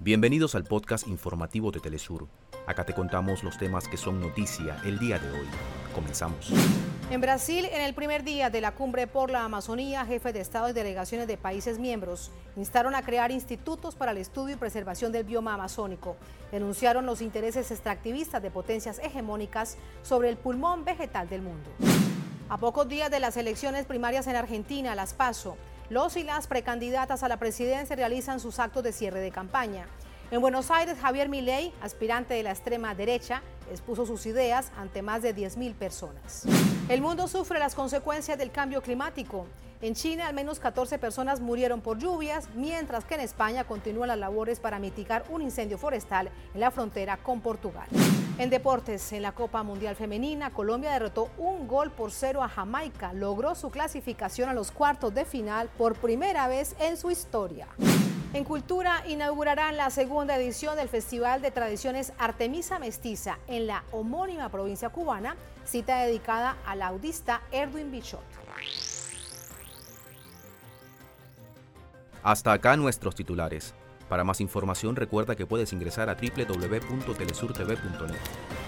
Bienvenidos al podcast informativo de Telesur. Acá te contamos los temas que son noticia el día de hoy. Comenzamos. En Brasil, en el primer día de la cumbre por la Amazonía, jefes de Estado y delegaciones de países miembros instaron a crear institutos para el estudio y preservación del bioma amazónico. Denunciaron los intereses extractivistas de potencias hegemónicas sobre el pulmón vegetal del mundo. A pocos días de las elecciones primarias en Argentina, las PASO, los y las precandidatas a la presidencia realizan sus actos de cierre de campaña. En Buenos Aires, Javier Milei, aspirante de la extrema derecha, expuso sus ideas ante más de 10.000 personas. El mundo sufre las consecuencias del cambio climático. En China, al menos 14 personas murieron por lluvias, mientras que en España continúan las labores para mitigar un incendio forestal en la frontera con Portugal. En deportes, en la Copa Mundial Femenina, Colombia derrotó un gol por cero a Jamaica. Logró su clasificación a los cuartos de final por primera vez en su historia. En Cultura inaugurarán la segunda edición del Festival de Tradiciones Artemisa Mestiza en la homónima provincia cubana, cita dedicada al audista Erwin Bichot. Hasta acá nuestros titulares. Para más información recuerda que puedes ingresar a www.telesurtv.net.